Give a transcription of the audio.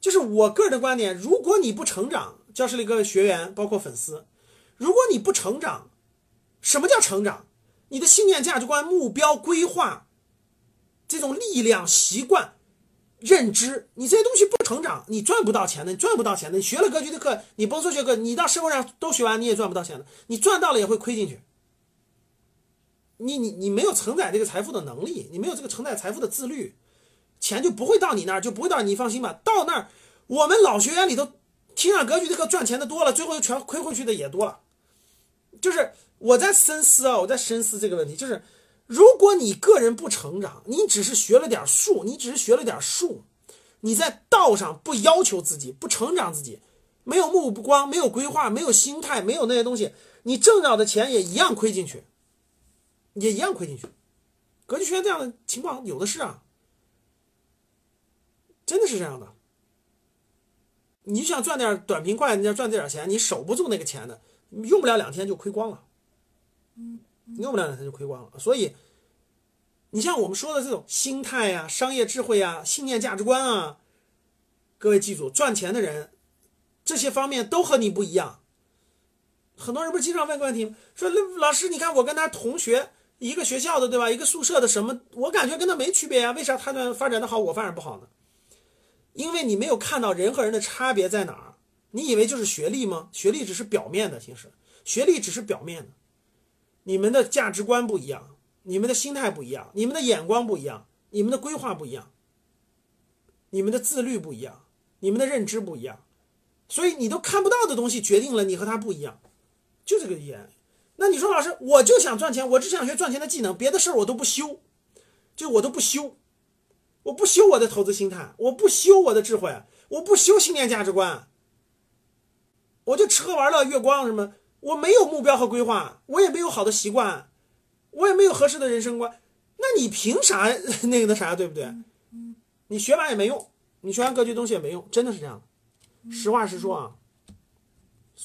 就是我个人的观点，如果你不成长，教室里各位学员包括粉丝，如果你不成长，什么叫成长？你的信念、价值观、目标、规划，这种力量、习惯、认知，你这些东西不成长，你赚不到钱的，你赚不到钱的。你学了格局的课，你甭说学课，你到社会上都学完，你也赚不到钱的。你赚到了也会亏进去。你你你没有承载这个财富的能力，你没有这个承载财富的自律，钱就不会到你那儿，就不会到你放心吧。到那儿，我们老学员里头听上格局的课赚钱的多了，最后全亏回去的也多了，就是。我在深思啊，我在深思这个问题，就是如果你个人不成长，你只是学了点术，你只是学了点术，你在道上不要求自己，不成长自己，没有目光，没有规划，没有心态，没有那些东西，你挣到的钱也一样亏进去，也一样亏进去。格局学院这样的情况有的是啊，真的是这样的。你想赚点短平快，你要赚这点钱，你守不住那个钱的，用不了两天就亏光了。嗯用不了两天就亏光了，所以，你像我们说的这种心态呀、商业智慧呀、信念价值观啊，各位记住，赚钱的人这些方面都和你不一样。很多人不是经常问个问题吗？说老师，你看我跟他同学一个学校的，对吧？一个宿舍的，什么？我感觉跟他没区别呀，为啥他的发展的好，我发展不好呢？因为你没有看到人和人的差别在哪儿。你以为就是学历吗？学历只是表面的，其实学历只是表面的。你们的价值观不一样，你们的心态不一样，你们的眼光不一样，你们的规划不一样，你们的自律不一样，你们的认知不一样，所以你都看不到的东西决定了你和他不一样，就这个原那你说老师，我就想赚钱，我只想学赚钱的技能，别的事儿我都不修，就我都不修，我不修我的投资心态，我不修我的智慧，我不修信念价值观，我就吃喝玩乐月光什么。我没有目标和规划，我也没有好的习惯，我也没有合适的人生观，那你凭啥那个那啥，对不对？你学完也没用，你学完格局东西也没用，真的是这样。实话实说啊。